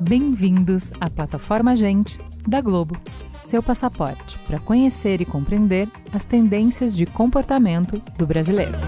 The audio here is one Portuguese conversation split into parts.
Bem-vindos à plataforma Gente da Globo, seu passaporte para conhecer e compreender as tendências de comportamento do brasileiro.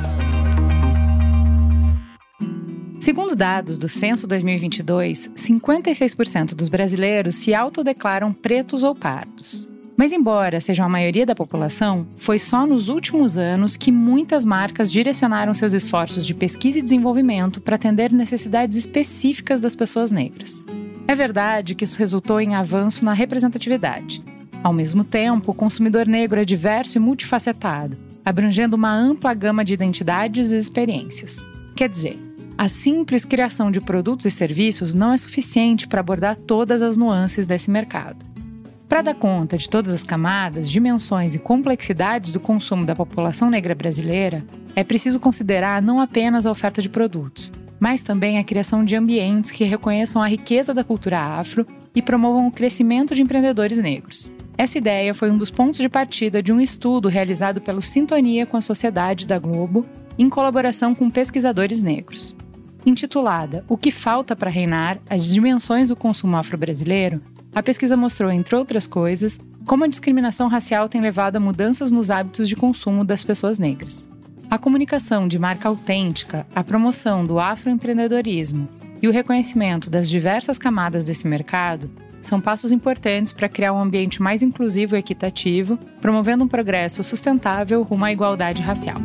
Segundo dados do Censo 2022, 56% dos brasileiros se autodeclaram pretos ou pardos. Mas, embora sejam a maioria da população, foi só nos últimos anos que muitas marcas direcionaram seus esforços de pesquisa e desenvolvimento para atender necessidades específicas das pessoas negras. É verdade que isso resultou em avanço na representatividade. Ao mesmo tempo, o consumidor negro é diverso e multifacetado, abrangendo uma ampla gama de identidades e experiências. Quer dizer, a simples criação de produtos e serviços não é suficiente para abordar todas as nuances desse mercado. Para dar conta de todas as camadas, dimensões e complexidades do consumo da população negra brasileira, é preciso considerar não apenas a oferta de produtos, mas também a criação de ambientes que reconheçam a riqueza da cultura afro e promovam o crescimento de empreendedores negros. Essa ideia foi um dos pontos de partida de um estudo realizado pelo Sintonia com a Sociedade da Globo, em colaboração com pesquisadores negros. Intitulada O que falta para reinar: as dimensões do consumo afro-brasileiro, a pesquisa mostrou, entre outras coisas, como a discriminação racial tem levado a mudanças nos hábitos de consumo das pessoas negras. A comunicação de marca autêntica, a promoção do afroempreendedorismo e o reconhecimento das diversas camadas desse mercado são passos importantes para criar um ambiente mais inclusivo e equitativo, promovendo um progresso sustentável rumo à igualdade racial.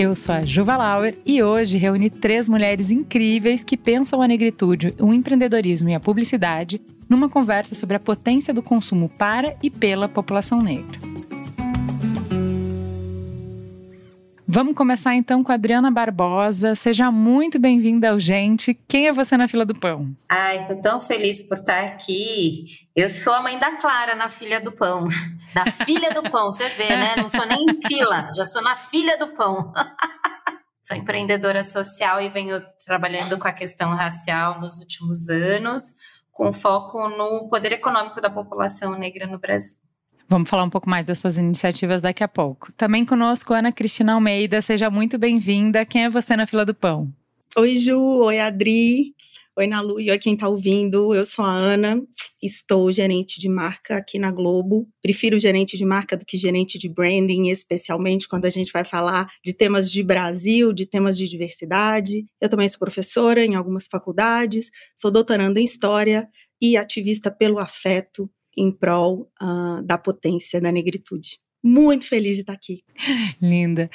Eu sou a Juva Lauer e hoje reuni três mulheres incríveis que pensam a negritude, o empreendedorismo e a publicidade numa conversa sobre a potência do consumo para e pela população negra. Vamos começar então com a Adriana Barbosa. Seja muito bem-vinda ao Gente. Quem é você na fila do pão? Ai, tô tão feliz por estar aqui. Eu sou a mãe da Clara na filha do pão. Na filha do pão, você vê, né? Não sou nem em fila, já sou na filha do pão. sou empreendedora social e venho trabalhando com a questão racial nos últimos anos, com foco no poder econômico da população negra no Brasil. Vamos falar um pouco mais das suas iniciativas daqui a pouco. Também conosco, Ana Cristina Almeida. Seja muito bem-vinda. Quem é você na fila do pão? Oi, Ju. Oi, Adri. Oi, Nalu. E oi, quem está ouvindo. Eu sou a Ana. Estou gerente de marca aqui na Globo. Prefiro gerente de marca do que gerente de branding, especialmente quando a gente vai falar de temas de Brasil, de temas de diversidade. Eu também sou professora em algumas faculdades, sou doutoranda em História e ativista pelo afeto em prol uh, da potência da negritude. Muito feliz de estar aqui. Linda.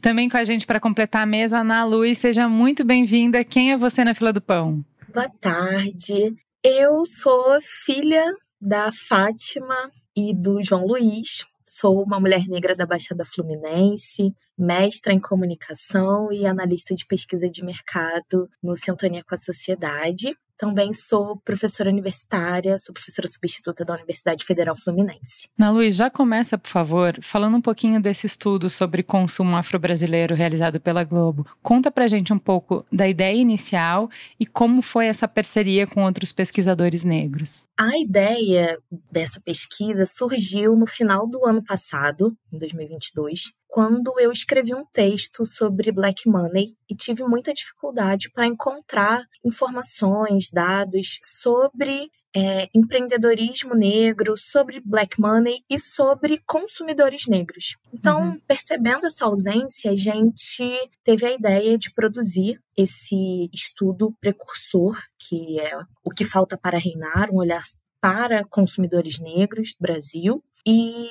Também com a gente para completar a mesa, Ana Luz, seja muito bem-vinda. Quem é você na fila do pão? Boa tarde. Eu sou filha da Fátima e do João Luiz. Sou uma mulher negra da Baixada Fluminense, mestra em comunicação e analista de pesquisa de mercado no Sintonia com a Sociedade. Também sou professora universitária, sou professora substituta da Universidade Federal Fluminense. Na Luiz, já começa, por favor, falando um pouquinho desse estudo sobre consumo afro-brasileiro realizado pela Globo. Conta pra gente um pouco da ideia inicial e como foi essa parceria com outros pesquisadores negros. A ideia dessa pesquisa surgiu no final do ano passado, em 2022, quando eu escrevi um texto sobre black money e tive muita dificuldade para encontrar informações, dados sobre é, empreendedorismo negro, sobre black money e sobre consumidores negros. Então, uhum. percebendo essa ausência, a gente teve a ideia de produzir esse estudo precursor, que é o que falta para reinar, um olhar para consumidores negros do Brasil. E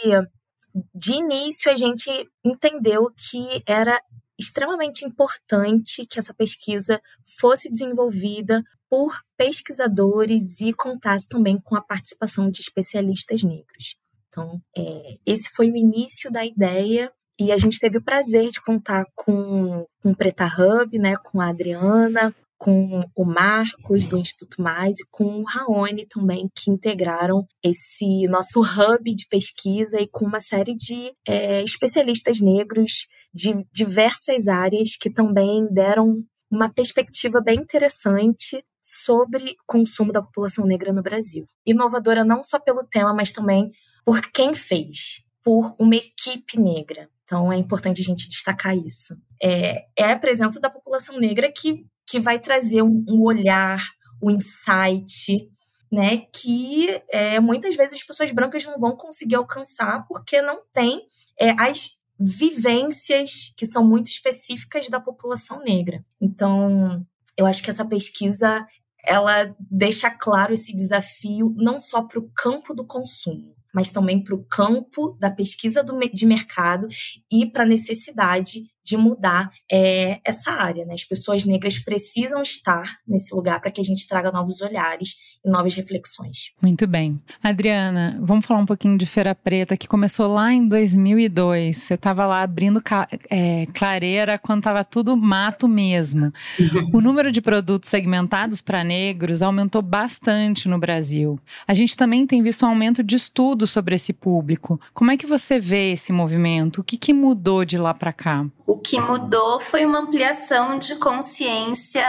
de início a gente entendeu que era extremamente importante que essa pesquisa fosse desenvolvida por pesquisadores e contasse também com a participação de especialistas negros. Então, é, esse foi o início da ideia e a gente teve o prazer de contar com, com o Preta Hub, né, com a Adriana, com o Marcos do Instituto Mais e com o Raoni também, que integraram esse nosso hub de pesquisa e com uma série de é, especialistas negros de diversas áreas que também deram uma perspectiva bem interessante sobre consumo da população negra no Brasil. Inovadora não só pelo tema, mas também por quem fez por uma equipe negra. Então é importante a gente destacar isso. É, é a presença da população negra que, que vai trazer um, um olhar, um insight, né? Que é, muitas vezes as pessoas brancas não vão conseguir alcançar porque não tem é, as vivências que são muito específicas da população negra. Então, eu acho que essa pesquisa ela deixa claro esse desafio não só para o campo do consumo, mas também para o campo da pesquisa do, de mercado e para a necessidade de mudar é, essa área. Né? As pessoas negras precisam estar nesse lugar para que a gente traga novos olhares e novas reflexões. Muito bem. Adriana, vamos falar um pouquinho de Feira Preta, que começou lá em 2002. Você estava lá abrindo é, clareira quando estava tudo mato mesmo. Uhum. O número de produtos segmentados para negros aumentou bastante no Brasil. A gente também tem visto um aumento de estudos sobre esse público. Como é que você vê esse movimento? O que, que mudou de lá para cá? O que mudou foi uma ampliação de consciência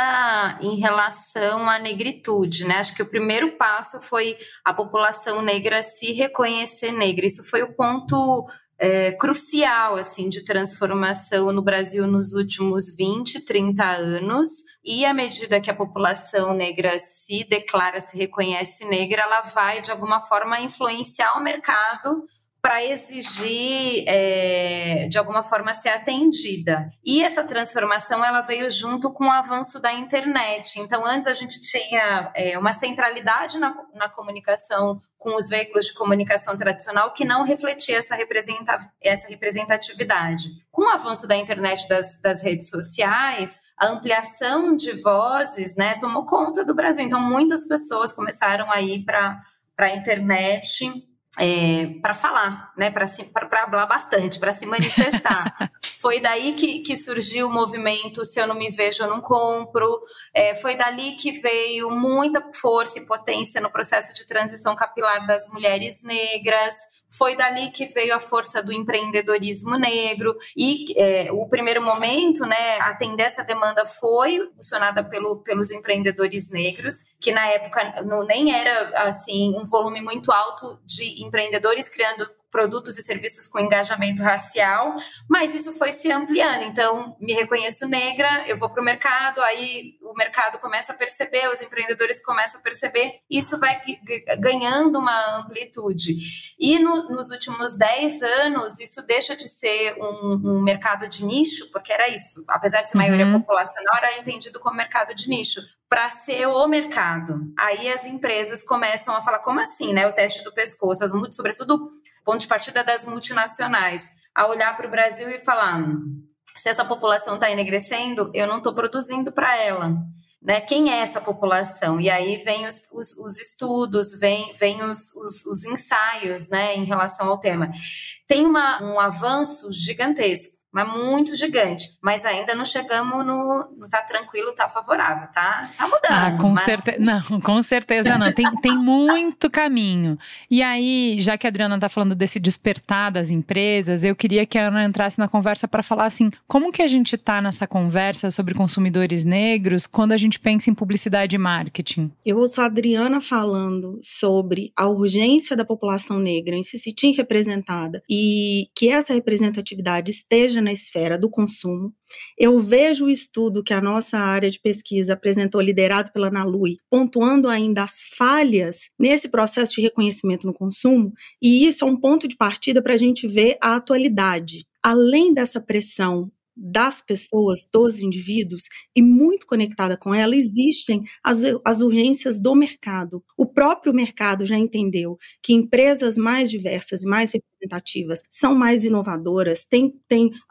em relação à negritude, né? Acho que o primeiro passo foi a população negra se reconhecer negra. Isso foi o ponto é, crucial assim de transformação no Brasil nos últimos 20, 30 anos. E à medida que a população negra se declara, se reconhece negra, ela vai de alguma forma influenciar o mercado para exigir é, de alguma forma ser atendida. E essa transformação ela veio junto com o avanço da internet. Então antes a gente tinha é, uma centralidade na, na comunicação com os veículos de comunicação tradicional que não refletia essa, essa representatividade. Com o avanço da internet das, das redes sociais, a ampliação de vozes né, tomou conta do Brasil. Então muitas pessoas começaram a ir para a internet é, para falar, né, para falar bastante, para se manifestar. foi daí que, que, surgiu o movimento Se Eu Não Me Vejo, Eu Não Compro. É, foi dali que veio muita força e potência no processo de transição capilar das mulheres negras. Foi dali que veio a força do empreendedorismo negro. E é, o primeiro momento, né, atender essa demanda foi funcionada pelo, pelos empreendedores negros, que na época não, nem era assim um volume muito alto de empreendedores criando produtos e serviços com engajamento racial, mas isso foi se ampliando. Então, me reconheço negra, eu vou para o mercado, aí o mercado começa a perceber, os empreendedores começam a perceber, isso vai ganhando uma amplitude. E no, nos últimos 10 anos, isso deixa de ser um, um, mercado de nicho, porque era isso, apesar de ser maioria uhum. populacional, era entendido como mercado de nicho para ser o mercado. Aí as empresas começam a falar, como assim, né? O teste do pescoço, as, sobretudo ponto de partida das multinacionais, a olhar para o Brasil e falar: hum, se essa população está enegrecendo, eu não estou produzindo para ela. Né? Quem é essa população? E aí vem os, os, os estudos, vem, vem os, os, os, ensaios né, em relação ao tema. Tem uma, um avanço gigantesco mas muito gigante. Mas ainda não chegamos no, no tá tranquilo, tá favorável, tá? Tá mudando. Ah, com mas... certeza. Não, com certeza não. Tem, tem muito caminho. E aí, já que a Adriana tá falando desse despertar das empresas, eu queria que a Ana entrasse na conversa para falar assim: como que a gente tá nessa conversa sobre consumidores negros quando a gente pensa em publicidade e marketing? Eu ouço a Adriana falando sobre a urgência da população negra em se sentir representada e que essa representatividade esteja na esfera do consumo. Eu vejo o estudo que a nossa área de pesquisa apresentou, liderado pela Nalui, pontuando ainda as falhas nesse processo de reconhecimento no consumo, e isso é um ponto de partida para a gente ver a atualidade. Além dessa pressão das pessoas, dos indivíduos, e muito conectada com ela, existem as, as urgências do mercado. O próprio mercado já entendeu que empresas mais diversas e mais representativas são mais inovadoras, têm,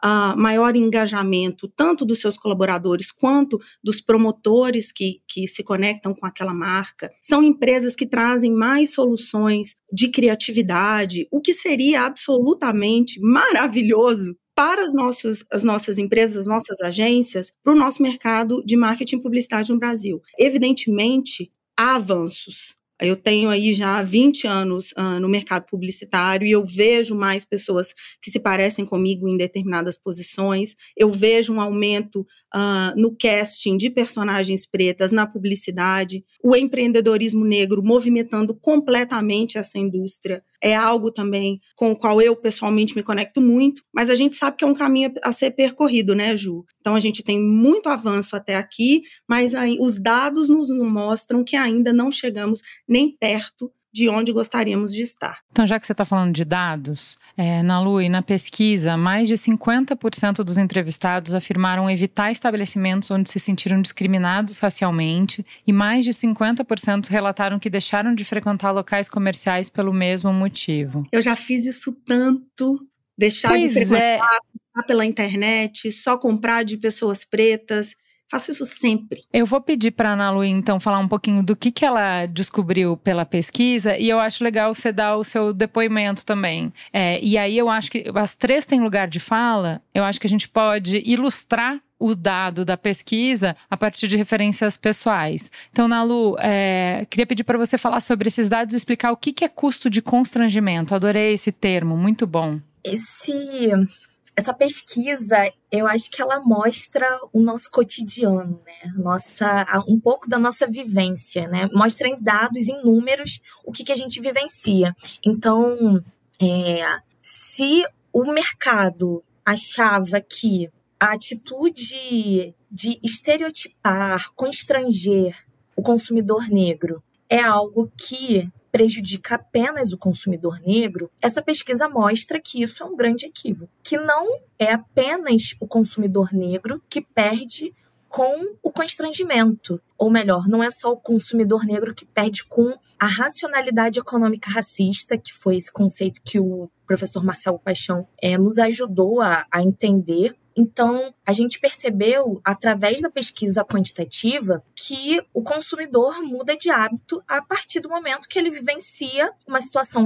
uh, maior engajamento, tanto dos seus colaboradores quanto dos promotores que, que se conectam com aquela marca. São empresas que trazem mais soluções de criatividade, o que seria absolutamente maravilhoso para as nossas, as nossas empresas, as nossas agências, para o nosso mercado de marketing e publicidade no Brasil. Evidentemente, há avanços. Eu tenho aí já 20 anos uh, no mercado publicitário e eu vejo mais pessoas que se parecem comigo em determinadas posições. Eu vejo um aumento uh, no casting de personagens pretas, na publicidade, o empreendedorismo negro movimentando completamente essa indústria é algo também com o qual eu pessoalmente me conecto muito, mas a gente sabe que é um caminho a ser percorrido, né, Ju? Então a gente tem muito avanço até aqui, mas aí, os dados nos mostram que ainda não chegamos nem perto de onde gostaríamos de estar. Então, já que você está falando de dados, é, na Lui, na pesquisa, mais de 50% dos entrevistados afirmaram evitar estabelecimentos onde se sentiram discriminados racialmente e mais de 50% relataram que deixaram de frequentar locais comerciais pelo mesmo motivo. Eu já fiz isso tanto. Deixar pois de frequentar é. pela internet, só comprar de pessoas pretas. Faço isso sempre. Eu vou pedir para a Ana Lu, então, falar um pouquinho do que, que ela descobriu pela pesquisa e eu acho legal você dar o seu depoimento também. É, e aí eu acho que as três têm lugar de fala, eu acho que a gente pode ilustrar o dado da pesquisa a partir de referências pessoais. Então, Nalu, é, queria pedir para você falar sobre esses dados e explicar o que, que é custo de constrangimento. Adorei esse termo, muito bom. Esse essa pesquisa, eu acho que ela mostra o nosso cotidiano, né? Nossa, um pouco da nossa vivência, né? Mostra em dados, em números, o que, que a gente vivencia. Então, é, se o mercado achava que a atitude de estereotipar, constranger o consumidor negro é algo que prejudica apenas o consumidor negro, essa pesquisa mostra que isso é um grande equívoco, que não é apenas o consumidor negro que perde com o constrangimento. Ou melhor, não é só o consumidor negro que perde com a racionalidade econômica racista, que foi esse conceito que o professor Marcelo Paixão é, nos ajudou a, a entender então, a gente percebeu, através da pesquisa quantitativa, que o consumidor muda de hábito a partir do momento que ele vivencia uma situação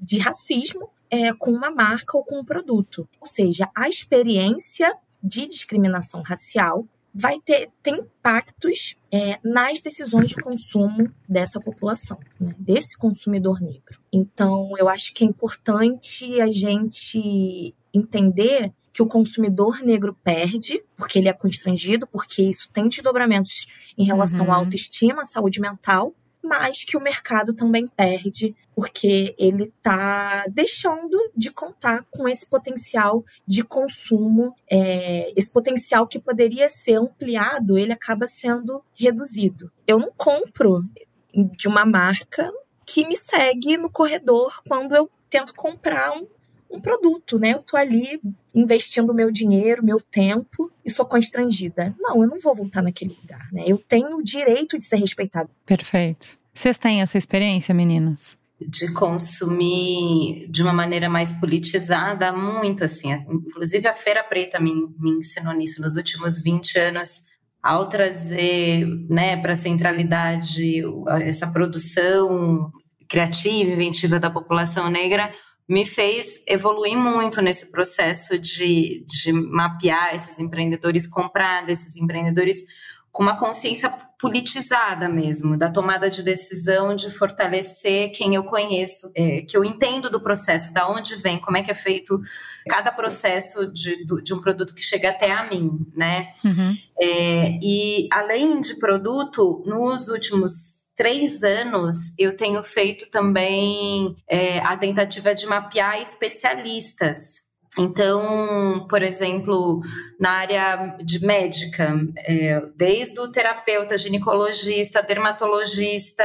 de racismo é, com uma marca ou com um produto. Ou seja, a experiência de discriminação racial vai ter, ter impactos é, nas decisões de consumo dessa população, né, desse consumidor negro. Então, eu acho que é importante a gente entender que o consumidor negro perde, porque ele é constrangido, porque isso tem desdobramentos em relação uhum. à autoestima, à saúde mental, mas que o mercado também perde, porque ele está deixando de contar com esse potencial de consumo, é, esse potencial que poderia ser ampliado, ele acaba sendo reduzido. Eu não compro de uma marca que me segue no corredor quando eu tento comprar um um produto, né? Eu tô ali investindo meu dinheiro, meu tempo e sou constrangida. Não, eu não vou voltar naquele lugar, né? Eu tenho o direito de ser respeitado. Perfeito. Vocês têm essa experiência, meninas? De consumir de uma maneira mais politizada, muito assim. Inclusive a Feira Preta me, me ensinou nisso nos últimos 20 anos ao trazer né, para a centralidade essa produção criativa, inventiva da população negra, me fez evoluir muito nesse processo de, de mapear esses empreendedores, comprar desses empreendedores com uma consciência politizada mesmo, da tomada de decisão, de fortalecer quem eu conheço, é, que eu entendo do processo, da onde vem, como é que é feito cada processo de, de um produto que chega até a mim, né? Uhum. É, e além de produto, nos últimos três anos, eu tenho feito também é, a tentativa de mapear especialistas. Então, por exemplo, na área de médica, é, desde o terapeuta, ginecologista, dermatologista,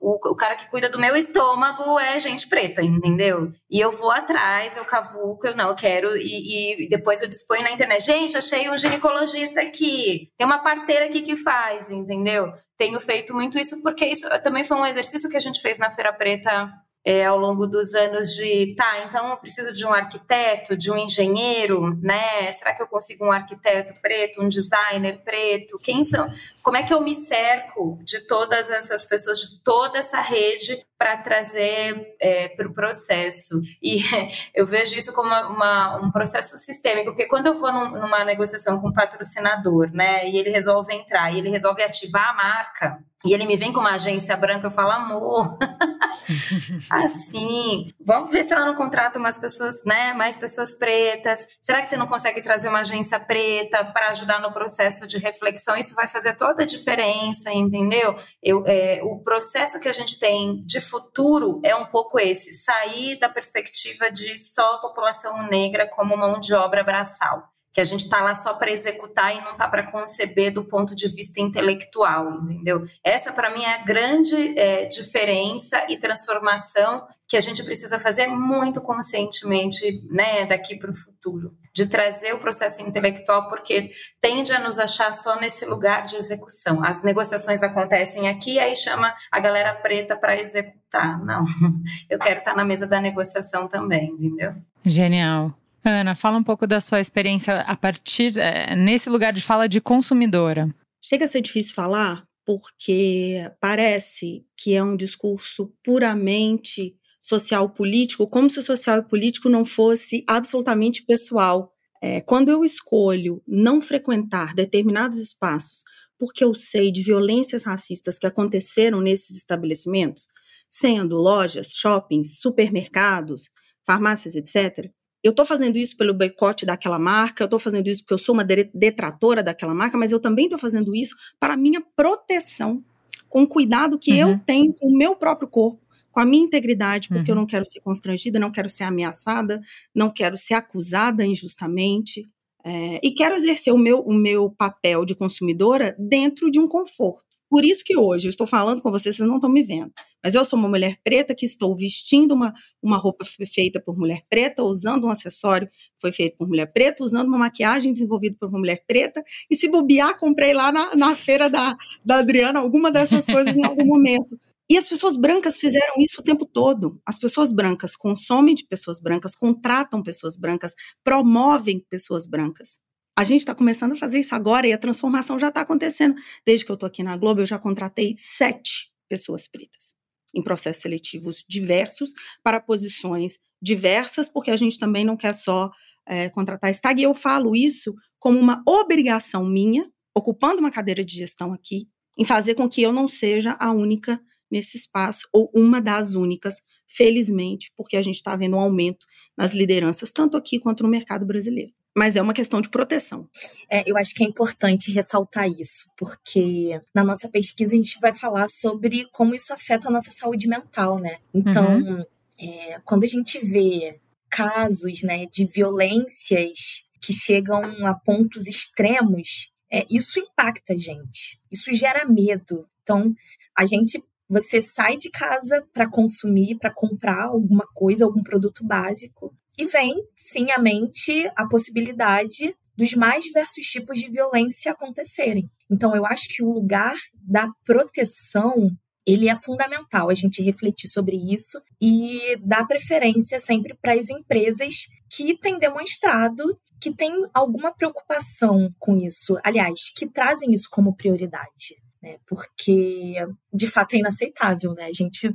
o, o, cara que cuida do meu estômago é gente preta, entendeu? E eu vou atrás, eu cavuco, eu não, eu quero, e, e depois eu disponho na internet. Gente, achei um ginecologista aqui, tem uma parteira aqui que faz, entendeu? Tenho feito muito isso porque isso também foi um exercício que a gente fez na Feira Preta é, ao longo dos anos de, tá, então eu preciso de um arquiteto, de um engenheiro, né? Será que eu consigo um arquiteto preto, um designer preto? Quem são? Como é que eu me cerco de todas essas pessoas, de toda essa rede para trazer é, para o processo? E eu vejo isso como uma, um processo sistêmico, porque quando eu vou num, numa negociação com um patrocinador, né, e ele resolve entrar, e ele resolve ativar a marca, e ele me vem com uma agência branca, eu falo, amor, assim, vamos ver se ela não contrata umas pessoas, né, mais pessoas pretas. Será que você não consegue trazer uma agência preta para ajudar no processo de reflexão? Isso vai fazer toda a diferença, entendeu? Eu, é, o processo que a gente tem de futuro é um pouco esse: sair da perspectiva de só população negra como mão de obra braçal que a gente está lá só para executar e não está para conceber do ponto de vista intelectual, entendeu? Essa, para mim, é a grande é, diferença e transformação que a gente precisa fazer muito conscientemente né, daqui para o futuro, de trazer o processo intelectual, porque tende a nos achar só nesse lugar de execução. As negociações acontecem aqui, aí chama a galera preta para executar. Não, eu quero estar na mesa da negociação também, entendeu? Genial. Ana, fala um pouco da sua experiência a partir é, nesse lugar de fala de consumidora. Chega a ser difícil falar porque parece que é um discurso puramente social político, como se o social e político não fosse absolutamente pessoal. É, quando eu escolho não frequentar determinados espaços porque eu sei de violências racistas que aconteceram nesses estabelecimentos, sendo lojas, shoppings, supermercados, farmácias, etc., eu estou fazendo isso pelo boicote daquela marca, eu estou fazendo isso porque eu sou uma detratora daquela marca, mas eu também estou fazendo isso para a minha proteção, com o cuidado que uhum. eu tenho com o meu próprio corpo, com a minha integridade, porque uhum. eu não quero ser constrangida, não quero ser ameaçada, não quero ser acusada injustamente. É, e quero exercer o meu, o meu papel de consumidora dentro de um conforto. Por isso que hoje eu estou falando com vocês, vocês não estão me vendo. Mas eu sou uma mulher preta que estou vestindo uma, uma roupa feita por mulher preta, usando um acessório que foi feito por mulher preta, usando uma maquiagem desenvolvida por uma mulher preta. E se bobear, comprei lá na, na feira da, da Adriana alguma dessas coisas em algum momento. E as pessoas brancas fizeram isso o tempo todo. As pessoas brancas consomem de pessoas brancas, contratam pessoas brancas, promovem pessoas brancas. A gente está começando a fazer isso agora e a transformação já está acontecendo. Desde que eu estou aqui na Globo, eu já contratei sete pessoas pretas em processos seletivos diversos para posições diversas, porque a gente também não quer só é, contratar stag. E eu falo isso como uma obrigação minha, ocupando uma cadeira de gestão aqui, em fazer com que eu não seja a única nesse espaço, ou uma das únicas, felizmente, porque a gente está vendo um aumento nas lideranças, tanto aqui quanto no mercado brasileiro mas é uma questão de proteção. É, eu acho que é importante ressaltar isso, porque na nossa pesquisa a gente vai falar sobre como isso afeta a nossa saúde mental, né? Então, uhum. é, quando a gente vê casos né, de violências que chegam a pontos extremos, é, isso impacta a gente, isso gera medo. Então, a gente você sai de casa para consumir, para comprar alguma coisa, algum produto básico, e vem, sim, à mente a possibilidade dos mais diversos tipos de violência acontecerem. Então, eu acho que o lugar da proteção ele é fundamental a gente refletir sobre isso e dar preferência sempre para as empresas que têm demonstrado que têm alguma preocupação com isso, aliás, que trazem isso como prioridade. Né, porque de fato é inaceitável, né? A gente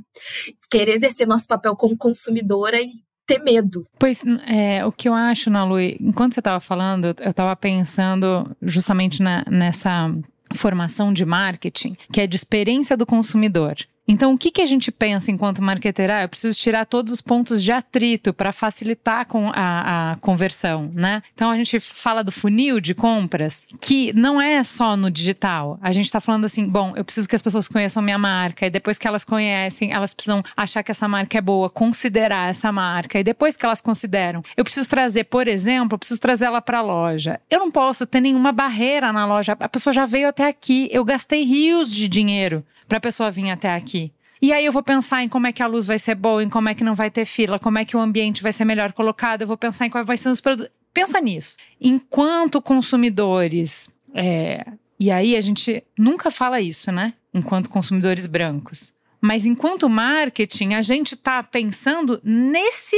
querer exercer nosso papel como consumidora e ter medo. Pois é, o que eu acho, Nalu, enquanto você estava falando, eu estava pensando justamente na, nessa formação de marketing, que é de experiência do consumidor. Então, o que, que a gente pensa enquanto marketer? Ah, eu preciso tirar todos os pontos de atrito para facilitar com a, a, conversão, né? Então, a gente fala do funil de compras, que não é só no digital. A gente está falando assim, bom, eu preciso que as pessoas conheçam minha marca, e depois que elas conhecem, elas precisam achar que essa marca é boa, considerar essa marca, e depois que elas consideram, eu preciso trazer, por exemplo, eu preciso trazer ela para a loja. Eu não posso ter nenhuma barreira na loja, a pessoa já veio até aqui, eu gastei rios de dinheiro para a pessoa vir até aqui. E aí eu vou pensar em como é que a luz vai ser boa, em como é que não vai ter fila, como é que o ambiente vai ser melhor colocado, eu vou pensar em quais vai ser os produtos. Pensa nisso. Enquanto consumidores, é... e aí a gente nunca fala isso, né? Enquanto consumidores brancos. Mas enquanto marketing, a gente está pensando nesse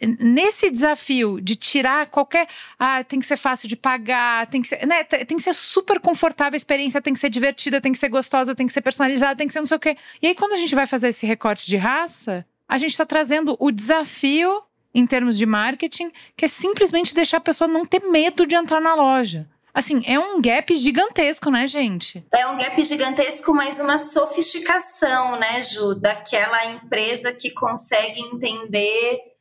nesse desafio de tirar qualquer. Ah, tem que ser fácil de pagar, tem que ser. Né, tem que ser super confortável a experiência, tem que ser divertida, tem que ser gostosa, tem que ser personalizada, tem que ser não sei o quê. E aí, quando a gente vai fazer esse recorte de raça, a gente está trazendo o desafio em termos de marketing, que é simplesmente deixar a pessoa não ter medo de entrar na loja. Assim, é um gap gigantesco, né, gente? É um gap gigantesco, mas uma sofisticação, né, Ju, daquela empresa que consegue entender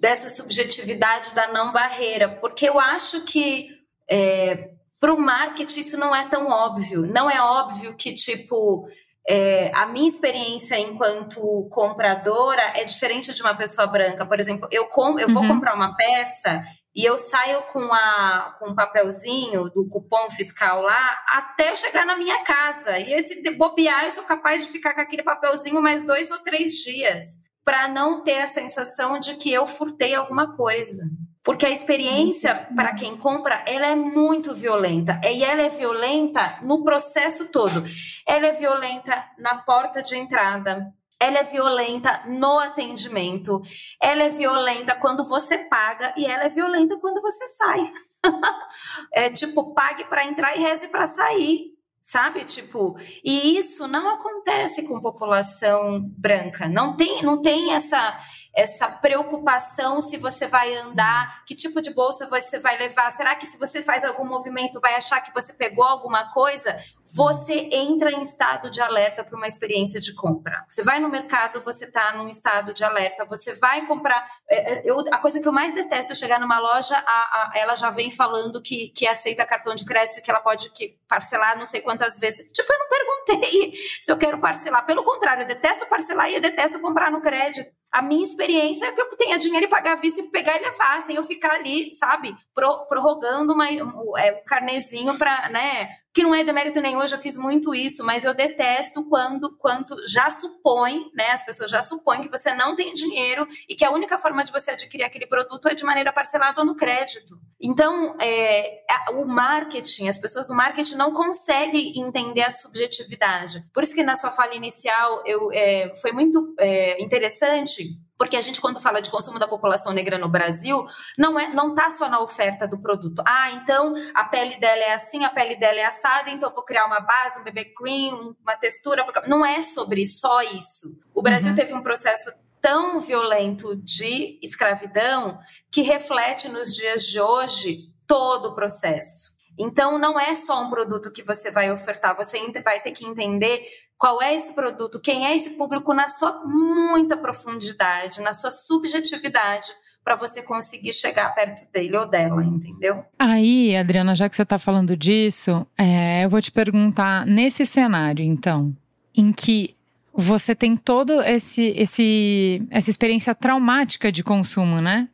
dessa subjetividade da não barreira, porque eu acho que é, para o marketing isso não é tão óbvio. Não é óbvio que, tipo, é, a minha experiência enquanto compradora é diferente de uma pessoa branca. Por exemplo, eu, com, eu vou uhum. comprar uma peça e eu saio com, a, com um papelzinho do cupom fiscal lá até eu chegar na minha casa. E se bobear, eu sou capaz de ficar com aquele papelzinho mais dois ou três dias para não ter a sensação de que eu furtei alguma coisa. Porque a experiência para quem compra, ela é muito violenta. E ela é violenta no processo todo. Ela é violenta na porta de entrada, ela é violenta no atendimento, ela é violenta quando você paga e ela é violenta quando você sai. é tipo, pague para entrar e reze para sair sabe? Tipo, e isso não acontece com população branca. Não tem, não tem essa essa preocupação se você vai andar, que tipo de bolsa você vai levar, será que se você faz algum movimento vai achar que você pegou alguma coisa? Você entra em estado de alerta para uma experiência de compra. Você vai no mercado, você está num estado de alerta, você vai comprar. É, é, eu, a coisa que eu mais detesto é chegar numa loja, a, a, ela já vem falando que, que aceita cartão de crédito, que ela pode que, parcelar não sei quantas vezes. Tipo, eu não perguntei se eu quero parcelar. Pelo contrário, eu detesto parcelar e eu detesto comprar no crédito. A minha experiência é que eu tenha dinheiro e pagar a vista e pegar e levar, sem eu ficar ali, sabe, prorrogando uma, um, é, um carnezinho para, né, que não é demérito nenhum, eu já fiz muito isso, mas eu detesto quando, quando já supõe, né, as pessoas já supõem que você não tem dinheiro e que a única forma de você adquirir aquele produto é de maneira parcelada ou no crédito. Então, é, o marketing, as pessoas do marketing não conseguem entender a subjetividade. Por isso que na sua fala inicial eu, é, foi muito é, interessante porque a gente, quando fala de consumo da população negra no Brasil, não é, não está só na oferta do produto. Ah, então a pele dela é assim, a pele dela é assada, então eu vou criar uma base, um bebê cream, uma textura. Não é sobre só isso. O Brasil uhum. teve um processo tão violento de escravidão que reflete nos dias de hoje todo o processo. Então, não é só um produto que você vai ofertar, você vai ter que entender qual é esse produto, quem é esse público na sua muita profundidade, na sua subjetividade, para você conseguir chegar perto dele ou dela, entendeu? Aí, Adriana, já que você está falando disso, é, eu vou te perguntar nesse cenário, então, em que você tem todo esse, esse essa experiência traumática de consumo, né?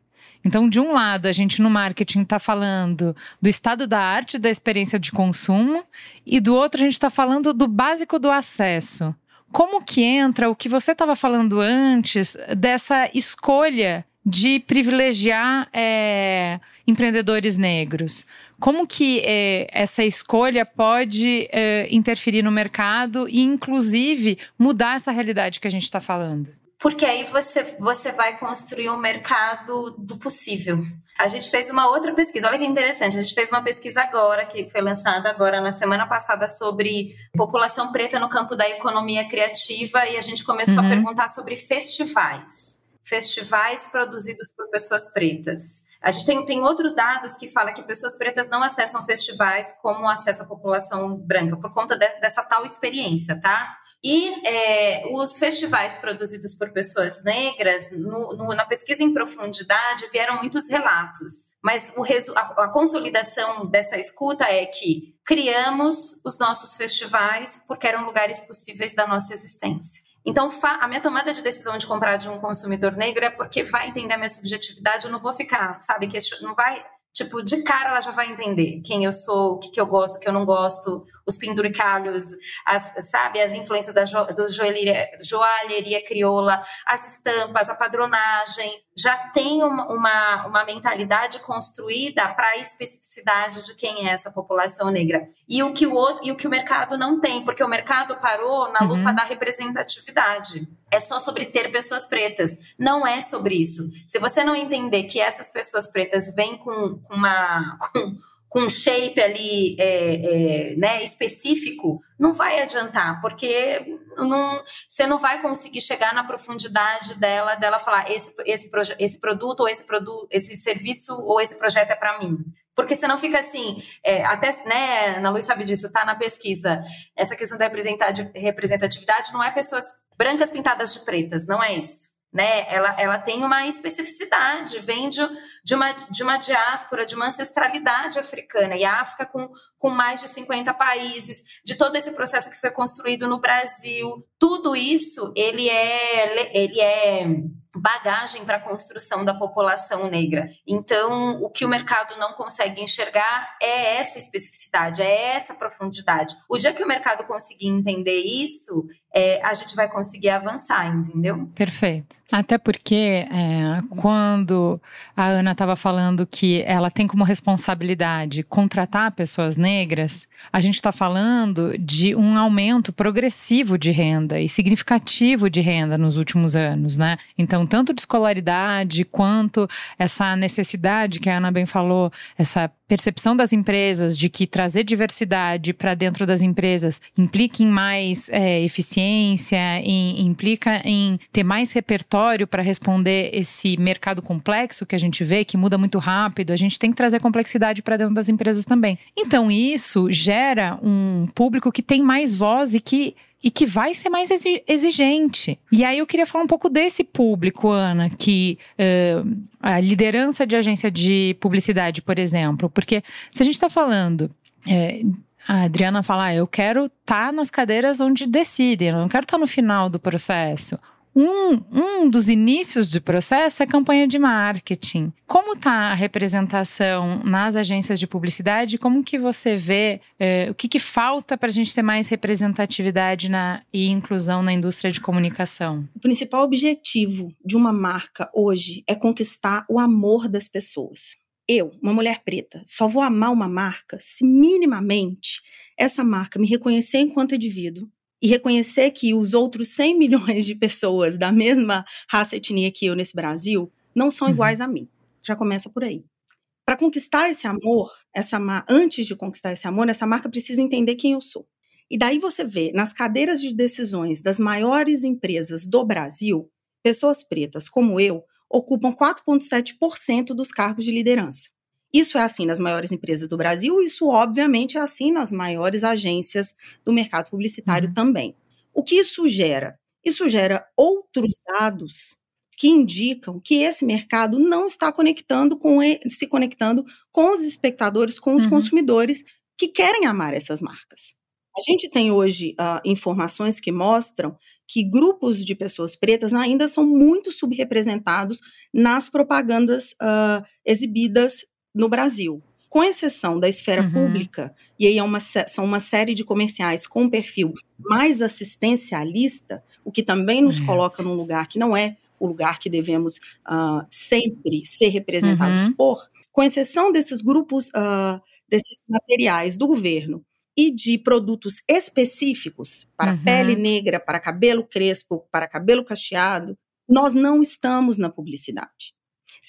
Então, de um lado, a gente no marketing está falando do estado da arte da experiência de consumo, e do outro, a gente está falando do básico do acesso. Como que entra o que você estava falando antes dessa escolha de privilegiar é, empreendedores negros? Como que é, essa escolha pode é, interferir no mercado e, inclusive, mudar essa realidade que a gente está falando? Porque aí você, você vai construir um mercado do possível. A gente fez uma outra pesquisa, olha que interessante, a gente fez uma pesquisa agora, que foi lançada agora na semana passada, sobre população preta no campo da economia criativa, e a gente começou uhum. a perguntar sobre festivais. Festivais produzidos por pessoas pretas. A gente tem, tem outros dados que falam que pessoas pretas não acessam festivais como acessa a população branca, por conta de, dessa tal experiência, tá? E é, os festivais produzidos por pessoas negras, no, no, na pesquisa em profundidade, vieram muitos relatos. Mas o, a, a consolidação dessa escuta é que criamos os nossos festivais porque eram lugares possíveis da nossa existência. Então, a minha tomada de decisão de comprar de um consumidor negro é porque vai entender a minha subjetividade, eu não vou ficar, sabe, que não vai Tipo, de cara ela já vai entender quem eu sou, o que, que eu gosto, o que eu não gosto, os penduricalhos, as, sabe, as influências da jo, do joalheria, joalheria crioula, as estampas, a padronagem. Já tem uma, uma, uma mentalidade construída para a especificidade de quem é essa população negra. E o que o outro, e o que o mercado não tem, porque o mercado parou na lupa uhum. da representatividade é só sobre ter pessoas pretas. Não é sobre isso. Se você não entender que essas pessoas pretas vêm com, com uma. Com, com shape ali é, é, né, específico, não vai adiantar, porque não, você não vai conseguir chegar na profundidade dela, dela falar esse, esse, esse produto ou esse produto, esse serviço ou esse projeto é para mim. Porque senão fica assim, é, até, né, Ana Luiz sabe disso, tá na pesquisa. Essa questão da representatividade não é pessoas brancas pintadas de pretas, não é isso. Né? Ela, ela tem uma especificidade, vem de, de, uma, de uma diáspora, de uma ancestralidade africana, e a África com, com mais de 50 países, de todo esse processo que foi construído no Brasil, tudo isso, ele é, ele é bagagem para a construção da população negra. Então, o que o mercado não consegue enxergar é essa especificidade, é essa profundidade. O dia que o mercado conseguir entender isso, é, a gente vai conseguir avançar, entendeu? Perfeito. Até porque é, quando a Ana estava falando que ela tem como responsabilidade contratar pessoas negras, a gente está falando de um aumento progressivo de renda e significativo de renda nos últimos anos, né? Então, tanto de escolaridade quanto essa necessidade que a Ana bem falou, essa percepção das empresas de que trazer diversidade para dentro das empresas implica em mais é, eficiência, em, implica em ter mais repertório para responder esse mercado complexo que a gente vê, que muda muito rápido. A gente tem que trazer complexidade para dentro das empresas também. Então, isso gera um público que tem mais voz e que e que vai ser mais exigente. E aí eu queria falar um pouco desse público, Ana, que uh, a liderança de agência de publicidade, por exemplo, porque se a gente está falando é, a Adriana fala, ah, eu quero estar tá nas cadeiras onde decidem, eu não quero estar tá no final do processo. Um, um dos inícios do processo é a campanha de marketing. Como está a representação nas agências de publicidade? Como que você vê eh, o que, que falta para a gente ter mais representatividade na, e inclusão na indústria de comunicação? O principal objetivo de uma marca hoje é conquistar o amor das pessoas. Eu, uma mulher preta, só vou amar uma marca se minimamente essa marca me reconhecer enquanto indivíduo, e reconhecer que os outros 100 milhões de pessoas da mesma raça e etnia que eu nesse Brasil não são uhum. iguais a mim. Já começa por aí. Para conquistar esse amor, essa antes de conquistar esse amor, essa marca precisa entender quem eu sou. E daí você vê nas cadeiras de decisões das maiores empresas do Brasil, pessoas pretas como eu ocupam 4,7% dos cargos de liderança. Isso é assim nas maiores empresas do Brasil, isso obviamente é assim nas maiores agências do mercado publicitário uhum. também. O que isso gera? Isso gera outros dados que indicam que esse mercado não está conectando com se conectando com os espectadores, com os uhum. consumidores que querem amar essas marcas. A gente tem hoje uh, informações que mostram que grupos de pessoas pretas ainda são muito subrepresentados nas propagandas uh, exibidas no Brasil. Com exceção da esfera uhum. pública, e aí é uma, são uma série de comerciais com perfil mais assistencialista, o que também nos uhum. coloca num lugar que não é o lugar que devemos uh, sempre ser representados uhum. por, com exceção desses grupos, uh, desses materiais do governo e de produtos específicos para uhum. pele negra, para cabelo crespo, para cabelo cacheado, nós não estamos na publicidade.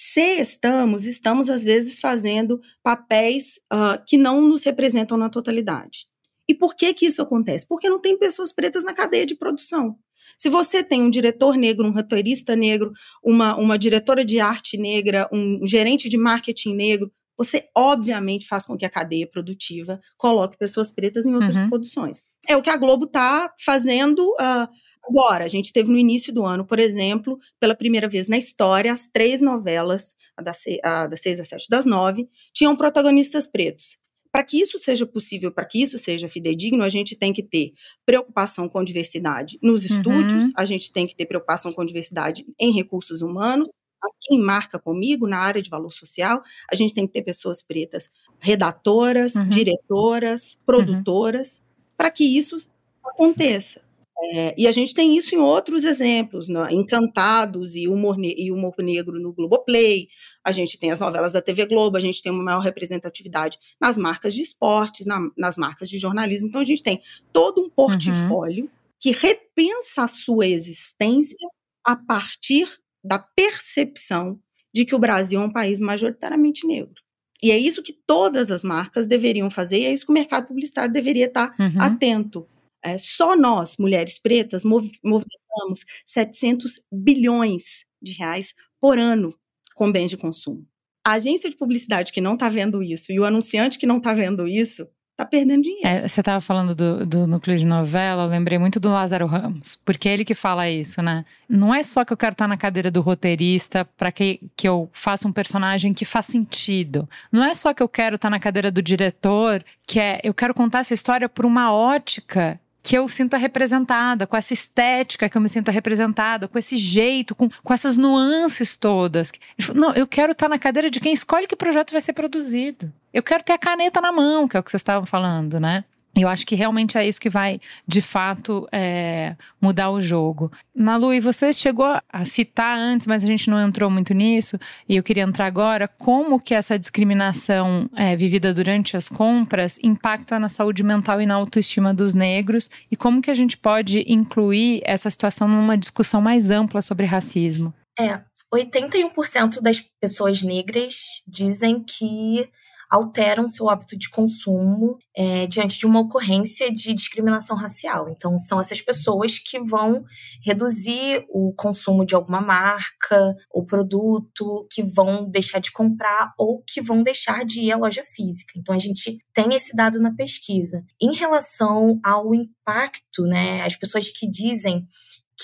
Se estamos, estamos às vezes fazendo papéis uh, que não nos representam na totalidade. E por que que isso acontece? Porque não tem pessoas pretas na cadeia de produção. Se você tem um diretor negro, um roteirista negro, uma, uma diretora de arte negra, um gerente de marketing negro, você obviamente faz com que a cadeia produtiva coloque pessoas pretas em outras uhum. produções. É o que a Globo está fazendo uh, Agora, a gente teve no início do ano, por exemplo, pela primeira vez na história, as três novelas, a das, a das seis às sete das nove, tinham protagonistas pretos. Para que isso seja possível, para que isso seja fidedigno, a gente tem que ter preocupação com diversidade nos uhum. estúdios, a gente tem que ter preocupação com diversidade em recursos humanos, aqui em Marca Comigo, na área de valor social, a gente tem que ter pessoas pretas redatoras, uhum. diretoras, uhum. produtoras, uhum. para que isso aconteça. É, e a gente tem isso em outros exemplos, né? Encantados e humor, e humor negro no Globoplay, a gente tem as novelas da TV Globo, a gente tem uma maior representatividade nas marcas de esportes, na, nas marcas de jornalismo. Então a gente tem todo um uhum. portfólio uhum. que repensa a sua existência a partir da percepção de que o Brasil é um país majoritariamente negro. E é isso que todas as marcas deveriam fazer, e é isso que o mercado publicitário deveria estar uhum. atento é, só nós, mulheres pretas, mov movimentamos 700 bilhões de reais por ano com bens de consumo. A agência de publicidade que não está vendo isso e o anunciante que não está vendo isso tá perdendo dinheiro. É, você estava falando do, do, núcleo de novela, eu lembrei muito do Lázaro Ramos, porque é ele que fala isso, né? Não é só que eu quero estar na cadeira do roteirista para que, que eu faça um personagem que faz sentido. Não é só que eu quero estar na cadeira do diretor, que é eu quero contar essa história por uma ótica que eu sinta representada, com essa estética que eu me sinta representada, com esse jeito, com, com essas nuances todas. Não, eu quero estar na cadeira de quem escolhe que projeto vai ser produzido. Eu quero ter a caneta na mão, que é o que vocês estavam falando, né? Eu acho que realmente é isso que vai, de fato, é, mudar o jogo. Malu, e você chegou a citar antes, mas a gente não entrou muito nisso, e eu queria entrar agora, como que essa discriminação é, vivida durante as compras impacta na saúde mental e na autoestima dos negros, e como que a gente pode incluir essa situação numa discussão mais ampla sobre racismo? É, 81% das pessoas negras dizem que alteram seu hábito de consumo é, diante de uma ocorrência de discriminação racial. Então, são essas pessoas que vão reduzir o consumo de alguma marca ou produto, que vão deixar de comprar ou que vão deixar de ir à loja física. Então, a gente tem esse dado na pesquisa. Em relação ao impacto, né, as pessoas que dizem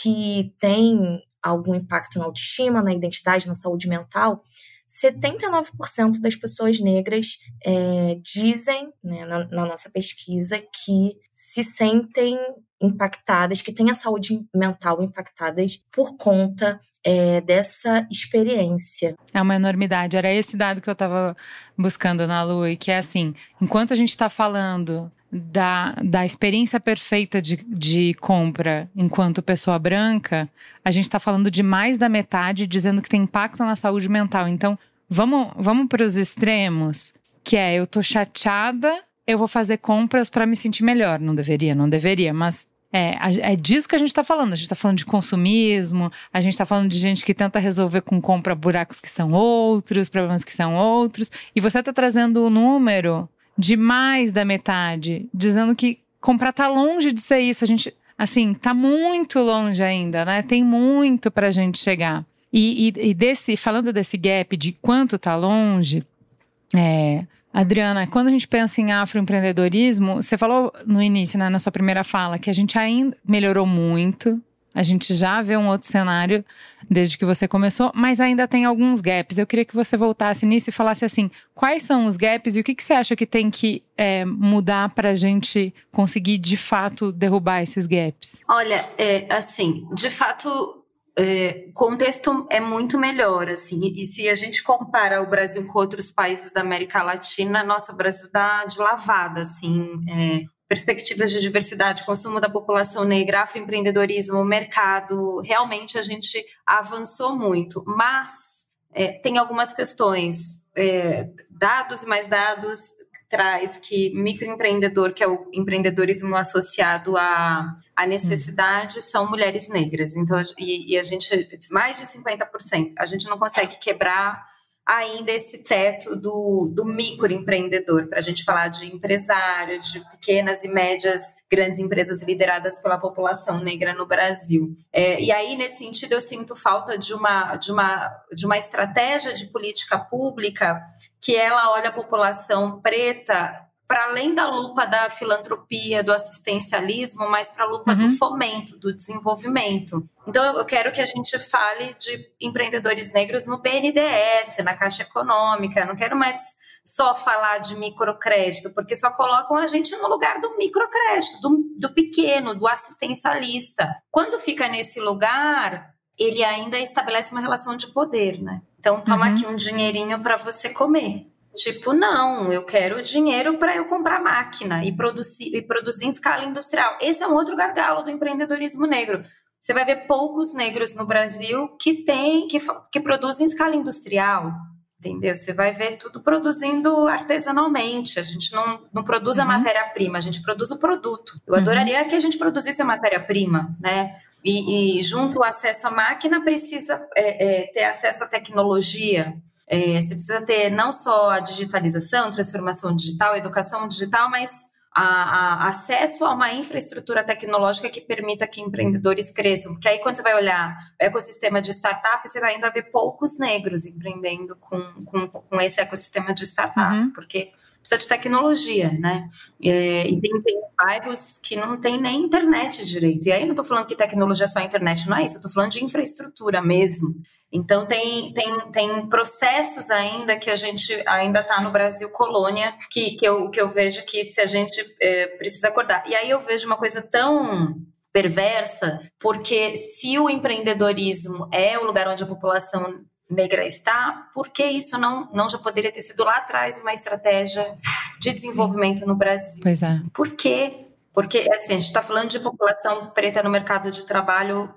que tem algum impacto na autoestima, na identidade, na saúde mental, 79% das pessoas negras é, dizem, né, na, na, nossa pesquisa, que se sentem impactadas, que têm a saúde mental impactadas por conta é, dessa experiência. É uma enormidade. Era esse dado que eu estava buscando na Lu, e que é assim: enquanto a gente está falando da, da experiência perfeita de, de compra enquanto pessoa branca, a gente está falando de mais da metade dizendo que tem impacto na saúde mental. Então, vamos, vamos para os extremos, que é eu tô chateada, eu vou fazer compras para me sentir melhor. Não deveria, não deveria, mas é, é disso que a gente está falando. A gente está falando de consumismo, a gente está falando de gente que tenta resolver com compra buracos que são outros, problemas que são outros. E você está trazendo o número de mais da metade, dizendo que comprar tá longe de ser isso. A gente, assim, tá muito longe ainda, né? Tem muito pra gente chegar. E, e, e desse, falando desse gap de quanto tá longe, é, Adriana, quando a gente pensa em afroempreendedorismo, você falou no início, né, na sua primeira fala, que a gente ainda melhorou muito, a gente já vê um outro cenário desde que você começou, mas ainda tem alguns gaps. Eu queria que você voltasse nisso e falasse assim: quais são os gaps e o que, que você acha que tem que é, mudar para a gente conseguir de fato derrubar esses gaps? Olha, é, assim, de fato. É, o contexto é muito melhor, assim, e se a gente compara o Brasil com outros países da América Latina, nossa, o Brasil dá de lavada, assim, é, perspectivas de diversidade, consumo da população negra, afroempreendedorismo, mercado, realmente a gente avançou muito. Mas é, tem algumas questões, é, dados e mais dados traz que microempreendedor, que é o empreendedorismo associado à, à necessidade, são mulheres negras. Então, e, e a gente, mais de 50%, a gente não consegue quebrar ainda esse teto do, do microempreendedor, para a gente falar de empresário, de pequenas e médias, grandes empresas lideradas pela população negra no Brasil. É, e aí, nesse sentido, eu sinto falta de uma, de, uma, de uma estratégia de política pública que ela olha a população preta para além da lupa da filantropia, do assistencialismo, mas para a lupa uhum. do fomento, do desenvolvimento. Então, eu quero que a gente fale de empreendedores negros no BNDES, na Caixa Econômica. não quero mais só falar de microcrédito, porque só colocam a gente no lugar do microcrédito, do, do pequeno, do assistencialista. Quando fica nesse lugar, ele ainda estabelece uma relação de poder, né? Então, toma uhum. aqui um dinheirinho para você comer. Tipo, não, eu quero dinheiro para eu comprar máquina e produzir, e produzir em escala industrial. Esse é um outro gargalo do empreendedorismo negro. Você vai ver poucos negros no Brasil que tem, que, que produzem em escala industrial, entendeu? Você vai ver tudo produzindo artesanalmente. A gente não, não produz uhum. a matéria-prima, a gente produz o produto. Eu uhum. adoraria que a gente produzisse a matéria-prima, né? E, e, junto ao acesso à máquina precisa é, é, ter acesso à tecnologia, é, você precisa ter não só a digitalização, transformação digital, educação digital, mas a, a acesso a uma infraestrutura tecnológica que permita que empreendedores cresçam. Porque aí, quando você vai olhar o ecossistema de startup, você vai ainda ver poucos negros empreendendo com, com, com esse ecossistema de startup, uhum. porque precisa de tecnologia, né? É, e tem, tem bairros que não tem nem internet direito. E aí, não estou falando que tecnologia é só a internet, não é isso. Eu estou falando de infraestrutura mesmo. Então tem, tem, tem processos ainda que a gente ainda está no Brasil colônia que, que, eu, que eu vejo que se a gente é, precisa acordar. E aí eu vejo uma coisa tão perversa, porque se o empreendedorismo é o lugar onde a população negra está, por que isso não, não já poderia ter sido lá atrás uma estratégia de desenvolvimento Sim. no Brasil? Pois é. Por quê? Porque assim, a gente está falando de população preta no mercado de trabalho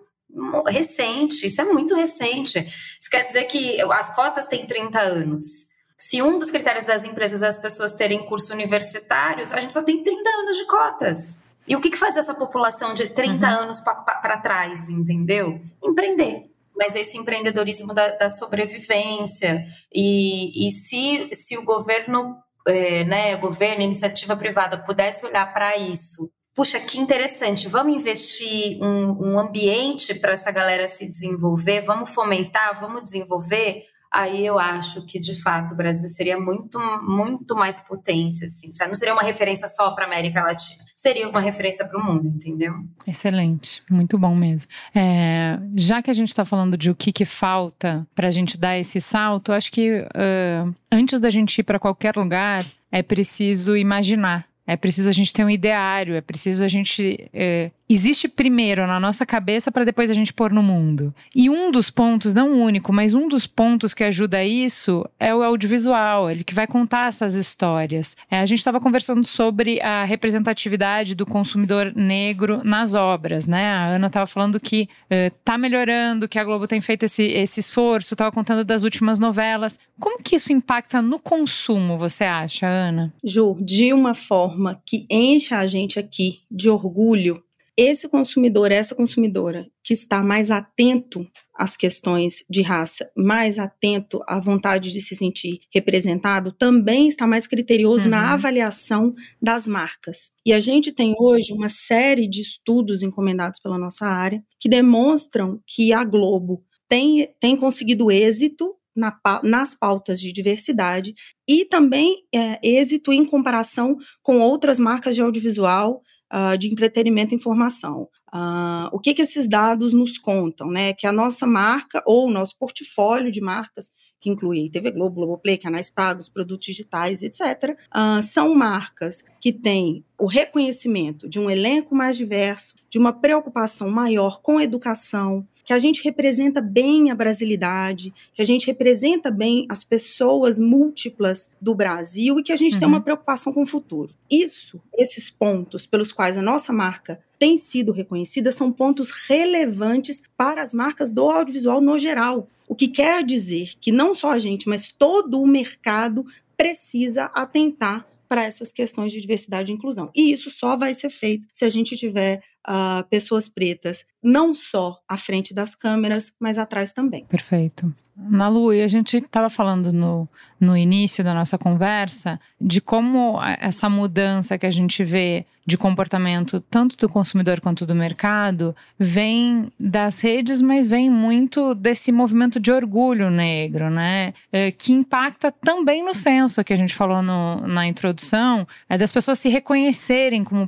recente, isso é muito recente. Isso quer dizer que as cotas têm 30 anos. Se um dos critérios das empresas é as pessoas terem cursos universitários, a gente só tem 30 anos de cotas. E o que, que faz essa população de 30 uhum. anos para trás, entendeu? Empreender. Mas esse empreendedorismo da, da sobrevivência. E, e se, se o governo, é, né, governo, iniciativa privada pudesse olhar para isso puxa, que interessante, vamos investir um, um ambiente para essa galera se desenvolver, vamos fomentar, vamos desenvolver, aí eu acho que de fato o Brasil seria muito, muito mais potência, assim, sabe? não seria uma referência só para América Latina, seria uma referência para o mundo, entendeu? Excelente, muito bom mesmo. É, já que a gente está falando de o que, que falta para a gente dar esse salto, acho que uh, antes da gente ir para qualquer lugar, é preciso imaginar é preciso a gente ter um ideário, é preciso a gente é, existe primeiro na nossa cabeça para depois a gente pôr no mundo. E um dos pontos, não o único, mas um dos pontos que ajuda isso é o audiovisual, ele que vai contar essas histórias. É, a gente estava conversando sobre a representatividade do consumidor negro nas obras, né? A Ana estava falando que está uh, melhorando, que a Globo tem feito esse, esse esforço, estava contando das últimas novelas. Como que isso impacta no consumo, você acha, Ana? Ju, de uma forma que enche a gente aqui de orgulho esse consumidor, essa consumidora que está mais atento às questões de raça, mais atento à vontade de se sentir representado, também está mais criterioso uhum. na avaliação das marcas. E a gente tem hoje uma série de estudos encomendados pela nossa área que demonstram que a Globo tem, tem conseguido êxito na, nas pautas de diversidade e também é, êxito em comparação com outras marcas de audiovisual uh, de entretenimento e informação. Uh, o que, que esses dados nos contam? Né? Que a nossa marca ou o nosso portfólio de marcas, que inclui TV Globo, Globoplay, canais pagos, produtos digitais, etc., uh, ah, são marcas que têm o reconhecimento de um elenco mais diverso, de uma preocupação maior com educação, que a gente representa bem a brasilidade, que a gente representa bem as pessoas múltiplas do Brasil e que a gente uhum. tem uma preocupação com o futuro. Isso, esses pontos pelos quais a nossa marca tem sido reconhecida são pontos relevantes para as marcas do audiovisual no geral. O que quer dizer que não só a gente, mas todo o mercado precisa atentar para essas questões de diversidade e inclusão. E isso só vai ser feito se a gente tiver uh, pessoas pretas, não só à frente das câmeras, mas atrás também. Perfeito. Na e a gente estava falando no, no início da nossa conversa de como essa mudança que a gente vê de comportamento, tanto do consumidor quanto do mercado, vem das redes, mas vem muito desse movimento de orgulho negro, né? É, que impacta também no senso que a gente falou no, na introdução, é das pessoas se reconhecerem como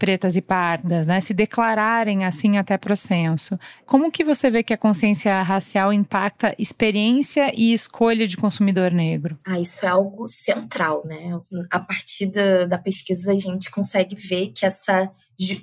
pretas e pardas, né? Se declararem assim até pro senso. Como que você vê que a consciência racial impacta experiência e escolha de consumidor negro? Ah, isso é algo central, né? A partir da, da pesquisa a gente consegue ver que essa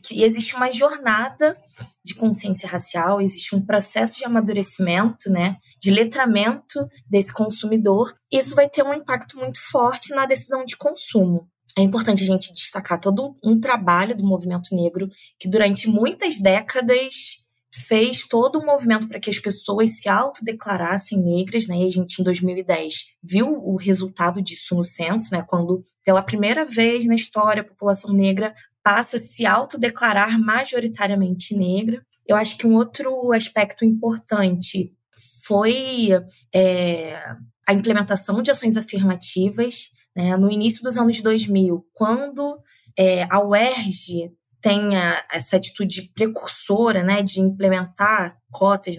que existe uma jornada de consciência racial, existe um processo de amadurecimento, né, de letramento desse consumidor. Isso vai ter um impacto muito forte na decisão de consumo. É importante a gente destacar todo um trabalho do movimento negro que durante muitas décadas fez todo um movimento para que as pessoas se autodeclarassem negras, né? E a gente em 2010 viu o resultado disso no censo, né, quando pela primeira vez na história a população negra passa a se autodeclarar majoritariamente negra. Eu acho que um outro aspecto importante foi é, a implementação de ações afirmativas né, no início dos anos 2000, quando é, a UERJ tenha essa atitude precursora né, de implementar cotas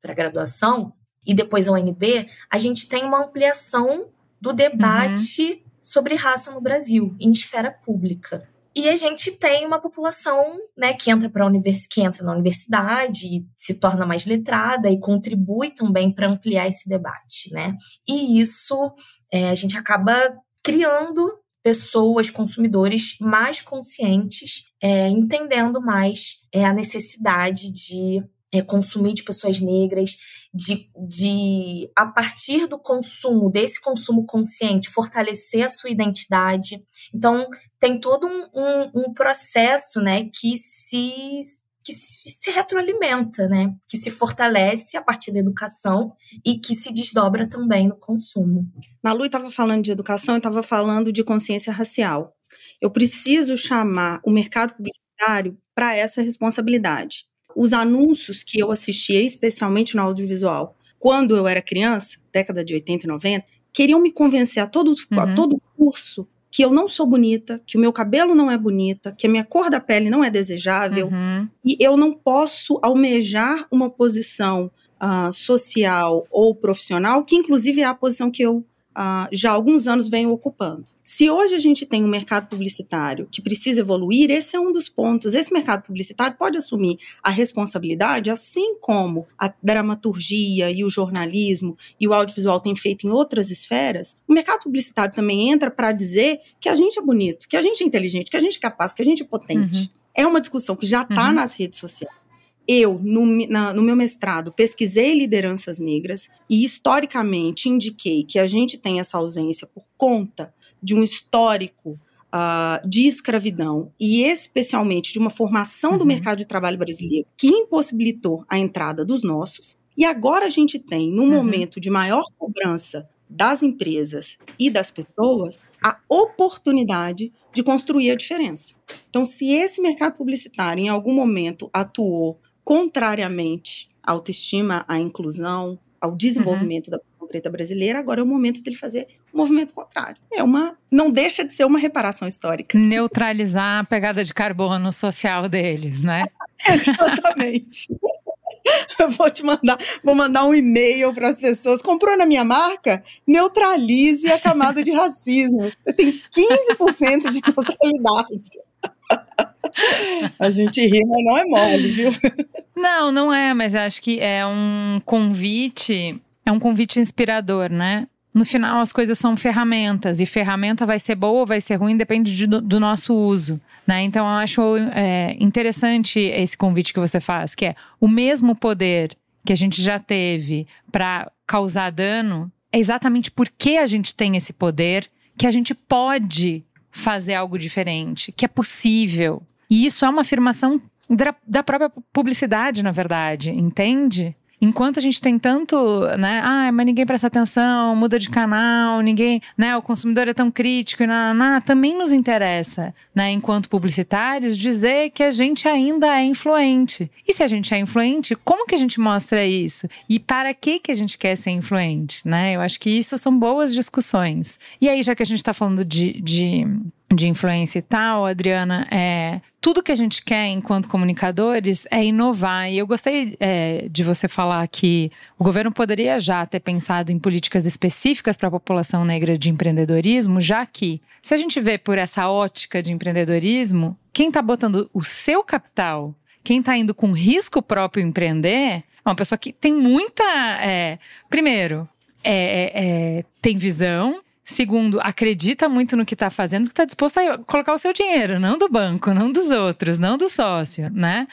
para graduação, e depois a UNB, a gente tem uma ampliação do debate uhum. sobre raça no Brasil, em esfera pública. E a gente tem uma população né, que, entra pra univers... que entra na universidade, se torna mais letrada e contribui também para ampliar esse debate. Né? E isso é, a gente acaba criando pessoas, consumidores mais conscientes, é, entendendo mais é, a necessidade de é, consumir de pessoas negras, de, de, a partir do consumo, desse consumo consciente, fortalecer a sua identidade. Então, tem todo um, um, um processo né, que se que se retroalimenta, né? Que se fortalece a partir da educação e que se desdobra também no consumo. Malu estava falando de educação e estava falando de consciência racial. Eu preciso chamar o mercado publicitário para essa responsabilidade os anúncios que eu assistia, especialmente no audiovisual, quando eu era criança, década de 80 e 90, queriam me convencer a, todos, uhum. a todo curso que eu não sou bonita, que o meu cabelo não é bonita, que a minha cor da pele não é desejável, uhum. e eu não posso almejar uma posição uh, social ou profissional, que inclusive é a posição que eu uh, já há alguns anos vem ocupando. Se hoje a gente tem um mercado publicitário que precisa evoluir, esse é um dos pontos. Esse mercado publicitário pode assumir a responsabilidade, assim como a dramaturgia e o jornalismo e o audiovisual têm feito em outras esferas. O mercado publicitário também entra para dizer que a gente é bonito, que a gente é inteligente, que a gente é capaz, que a gente é potente. Uhum. É uma discussão que já está uhum. nas redes sociais eu, no, na, no, meu mestrado, pesquisei lideranças negras e, historicamente, indiquei que a gente tem essa ausência por conta de um histórico uh, de escravidão e, especialmente, de uma formação uhum. do mercado de trabalho brasileiro que impossibilitou a entrada dos nossos. E agora a gente tem, num uhum. momento de maior cobrança das empresas e das pessoas, a oportunidade de construir a diferença. Então, se esse mercado publicitário em algum momento atuou contrariamente à autoestima, à inclusão, ao desenvolvimento uhum. da população preta brasileira, agora é o momento dele fazer o um movimento contrário. É uma, não deixa de ser uma reparação histórica. Neutralizar a pegada de carbono social deles, né? Exatamente. Eu vou te mandar, vou mandar um e-mail para as pessoas. Comprou na minha marca? Neutralize a camada de racismo. Você tem 15% de neutralidade. A gente ri, mas não é mole, viu? Não, não é, mas acho que é um convite, é um convite inspirador, né? No final, as coisas são ferramentas, e ferramenta vai ser boa ou vai ser ruim, depende de, do nosso uso. Né? Então, eu acho é, interessante esse convite que você faz, que é o mesmo poder que a gente já teve para causar dano, é exatamente porque a gente tem esse poder que a gente pode fazer algo diferente, que é possível. E isso é uma afirmação da própria publicidade, na verdade, entende? Enquanto a gente tem tanto, né? Ah, mas ninguém presta atenção, muda de canal, ninguém, né? O consumidor é tão crítico e na, também nos interessa, né? Enquanto publicitários, dizer que a gente ainda é influente. E se a gente é influente, como que a gente mostra isso? E para que que a gente quer ser influente, né? Eu acho que isso são boas discussões. E aí, já que a gente está falando de, de de influência e tal, Adriana, é, tudo que a gente quer enquanto comunicadores é inovar. E eu gostei é, de você falar que o governo poderia já ter pensado em políticas específicas para a população negra de empreendedorismo, já que, se a gente vê por essa ótica de empreendedorismo, quem está botando o seu capital, quem está indo com risco próprio empreender, é uma pessoa que tem muita. É, primeiro, é, é, é tem visão, Segundo, acredita muito no que está fazendo, que está disposto a colocar o seu dinheiro, não do banco, não dos outros, não do sócio, né?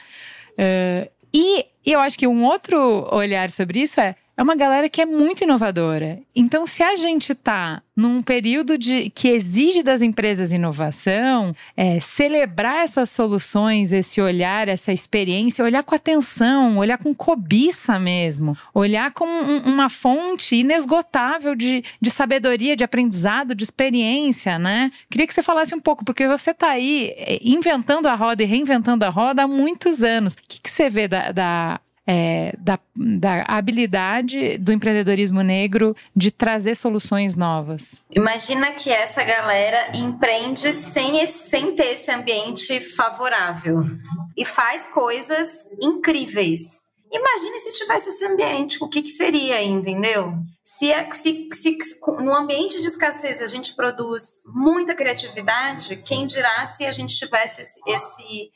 Uh, e eu acho que um outro olhar sobre isso é é uma galera que é muito inovadora. Então, se a gente está num período de, que exige das empresas inovação, é, celebrar essas soluções, esse olhar, essa experiência, olhar com atenção, olhar com cobiça mesmo, olhar como um, uma fonte inesgotável de, de sabedoria, de aprendizado, de experiência, né? Queria que você falasse um pouco, porque você está aí é, inventando a roda e reinventando a roda há muitos anos. O que, que você vê da, da é, da, da habilidade do empreendedorismo negro de trazer soluções novas? Imagina que essa galera empreende sem, sem ter esse ambiente favorável e faz coisas incríveis. Imagine se tivesse esse ambiente, o que, que seria, entendeu? Se, é, se, se, no ambiente de escassez a gente produz muita criatividade, quem dirá se a gente tivesse esse, esse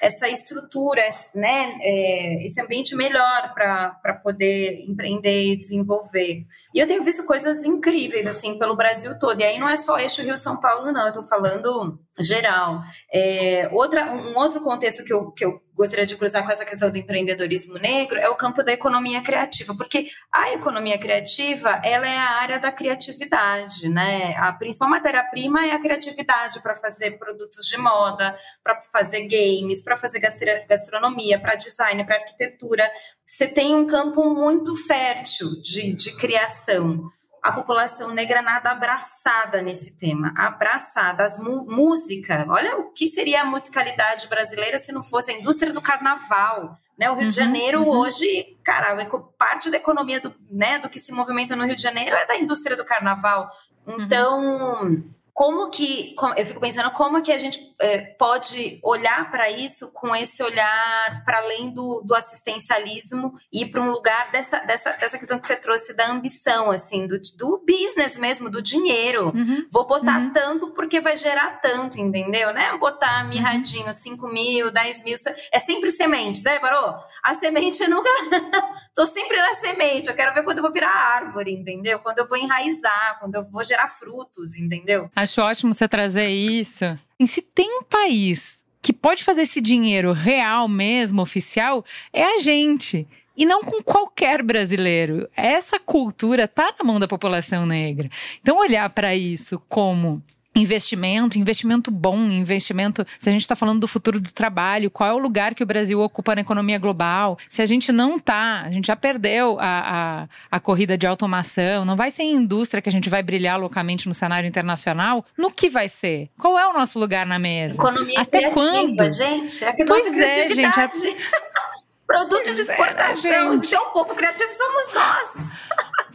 essa estrutura, esse, né, é, esse ambiente melhor para poder empreender e desenvolver. E eu tenho visto coisas incríveis, assim, pelo Brasil todo. E aí não é só eixo Rio-São Paulo, não. Eu tô falando geral. É, outra, um outro contexto que eu, que eu gostaria de cruzar com essa questão do empreendedorismo negro é o campo da economia criativa. Porque a economia criativa, ela é a área da criatividade, né? A principal matéria-prima é a criatividade para fazer produtos de moda, para fazer games, para fazer gastronomia, para design, para arquitetura você tem um campo muito fértil de, de criação. A população negra nada abraçada nesse tema, abraçada. As música, olha o que seria a musicalidade brasileira se não fosse a indústria do carnaval. Né? O Rio uhum, de Janeiro uhum. hoje, cara, parte da economia do, né, do que se movimenta no Rio de Janeiro é da indústria do carnaval. Uhum. Então, uhum como que eu fico pensando como que a gente é, pode olhar para isso com esse olhar para além do, do assistencialismo e para um lugar dessa, dessa, dessa questão que você trouxe da ambição assim do, do business mesmo do dinheiro uhum. vou botar uhum. tanto porque vai gerar tanto entendeu né botar uhum. mirradinho 5 mil 10 mil é sempre semente né parou a semente eu nunca tô sempre na semente eu quero ver quando eu vou virar árvore entendeu quando eu vou enraizar quando eu vou gerar frutos entendeu Acho ótimo você trazer isso. E se tem um país que pode fazer esse dinheiro real mesmo, oficial, é a gente. E não com qualquer brasileiro. Essa cultura está na mão da população negra. Então, olhar para isso como investimento, investimento bom, investimento. Se a gente está falando do futuro do trabalho, qual é o lugar que o Brasil ocupa na economia global? Se a gente não está, a gente já perdeu a, a, a, corrida de automação, não vai ser em indústria que a gente vai brilhar loucamente no cenário internacional. No que vai ser? Qual é o nosso lugar na mesa? Economia Até criativa, quando? gente. É que pois é, gente. A... Produto pois de exportação. É, né, então, o povo criativo somos nós.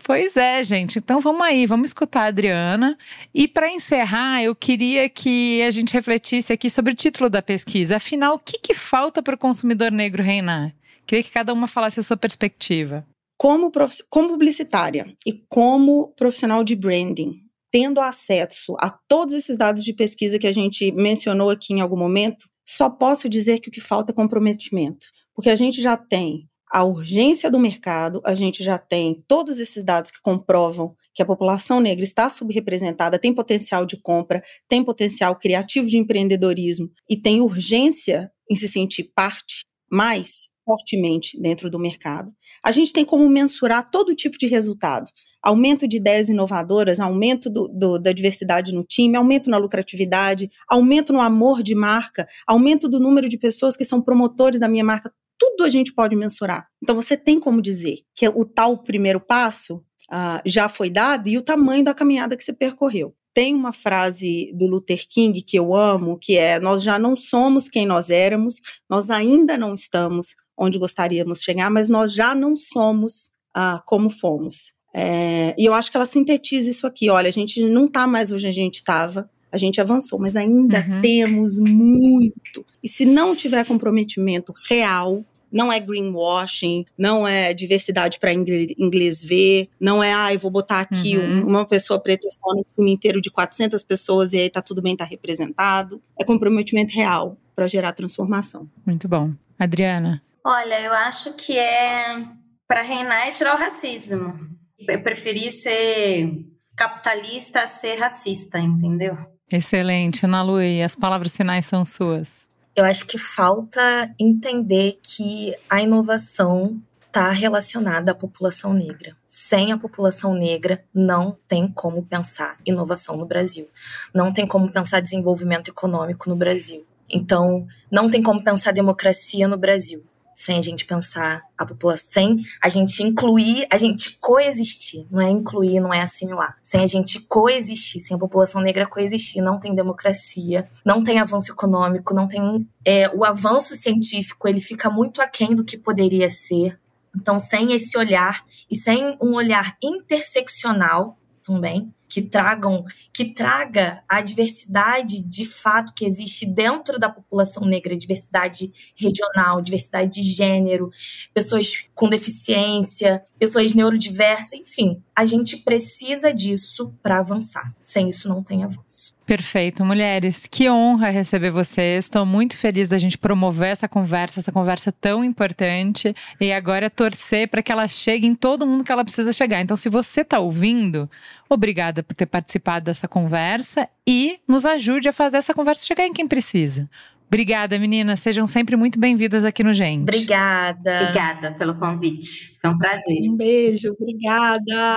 Pois é, gente. Então vamos aí, vamos escutar a Adriana. E para encerrar, eu queria que a gente refletisse aqui sobre o título da pesquisa. Afinal, o que, que falta para o consumidor negro reinar? Queria que cada uma falasse a sua perspectiva. Como, como publicitária e como profissional de branding, tendo acesso a todos esses dados de pesquisa que a gente mencionou aqui em algum momento, só posso dizer que o que falta é comprometimento. Porque a gente já tem a urgência do mercado, a gente já tem todos esses dados que comprovam que a população negra está subrepresentada, tem potencial de compra, tem potencial criativo de empreendedorismo e tem urgência em se sentir parte mais fortemente dentro do mercado. A gente tem como mensurar todo tipo de resultado. Aumento de ideias inovadoras, aumento do, do, da diversidade no time, aumento na lucratividade, aumento no amor de marca, aumento do número de pessoas que são promotores da minha marca tudo a gente pode mensurar. Então você tem como dizer que o tal primeiro passo uh, já foi dado e o tamanho da caminhada que você percorreu. Tem uma frase do Luther King que eu amo, que é: Nós já não somos quem nós éramos, nós ainda não estamos onde gostaríamos de chegar, mas nós já não somos uh, como fomos. É, e eu acho que ela sintetiza isso aqui. Olha, a gente não está mais onde a gente estava, a gente avançou, mas ainda uhum. temos muito. E se não tiver comprometimento real, não é greenwashing, não é diversidade para inglês ver, não é, ah, eu vou botar aqui uhum. uma pessoa preta só no time inteiro de 400 pessoas e aí tá tudo bem, tá representado. É comprometimento real para gerar transformação. Muito bom. Adriana? Olha, eu acho que é para reinar é tirar o racismo. Eu preferi ser capitalista a ser racista, entendeu? Excelente, Ana Lu, e as palavras finais são suas. Eu acho que falta entender que a inovação está relacionada à população negra. Sem a população negra, não tem como pensar inovação no Brasil. Não tem como pensar desenvolvimento econômico no Brasil. Então, não tem como pensar democracia no Brasil. Sem a gente pensar a população, sem a gente incluir, a gente coexistir. Não é incluir, não é assimilar. Sem a gente coexistir, sem a população negra coexistir, não tem democracia, não tem avanço econômico, não tem. É, o avanço científico ele fica muito aquém do que poderia ser. Então, sem esse olhar e sem um olhar interseccional também, que tragam, que traga a diversidade de fato que existe dentro da população negra, diversidade regional, diversidade de gênero, pessoas com deficiência, pessoas neurodiversas, enfim, a gente precisa disso para avançar. Sem isso não tem avanço. Perfeito, mulheres. Que honra receber vocês. Estou muito feliz da gente promover essa conversa, essa conversa tão importante. E agora é torcer para que ela chegue em todo mundo que ela precisa chegar. Então, se você está ouvindo, obrigada por ter participado dessa conversa e nos ajude a fazer essa conversa chegar em quem precisa. Obrigada, meninas. Sejam sempre muito bem-vindas aqui no Gente. Obrigada. Obrigada pelo convite. Foi um prazer. Um beijo, obrigada.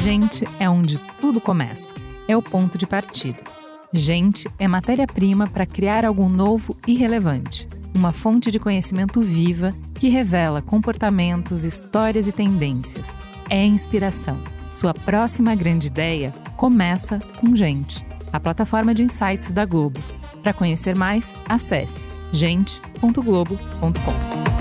Gente é onde tudo começa. É o ponto de partida. Gente é matéria-prima para criar algo novo e relevante. Uma fonte de conhecimento viva que revela comportamentos, histórias e tendências. É inspiração. Sua próxima grande ideia começa com Gente, a plataforma de insights da Globo. Para conhecer mais, acesse gente.globo.com.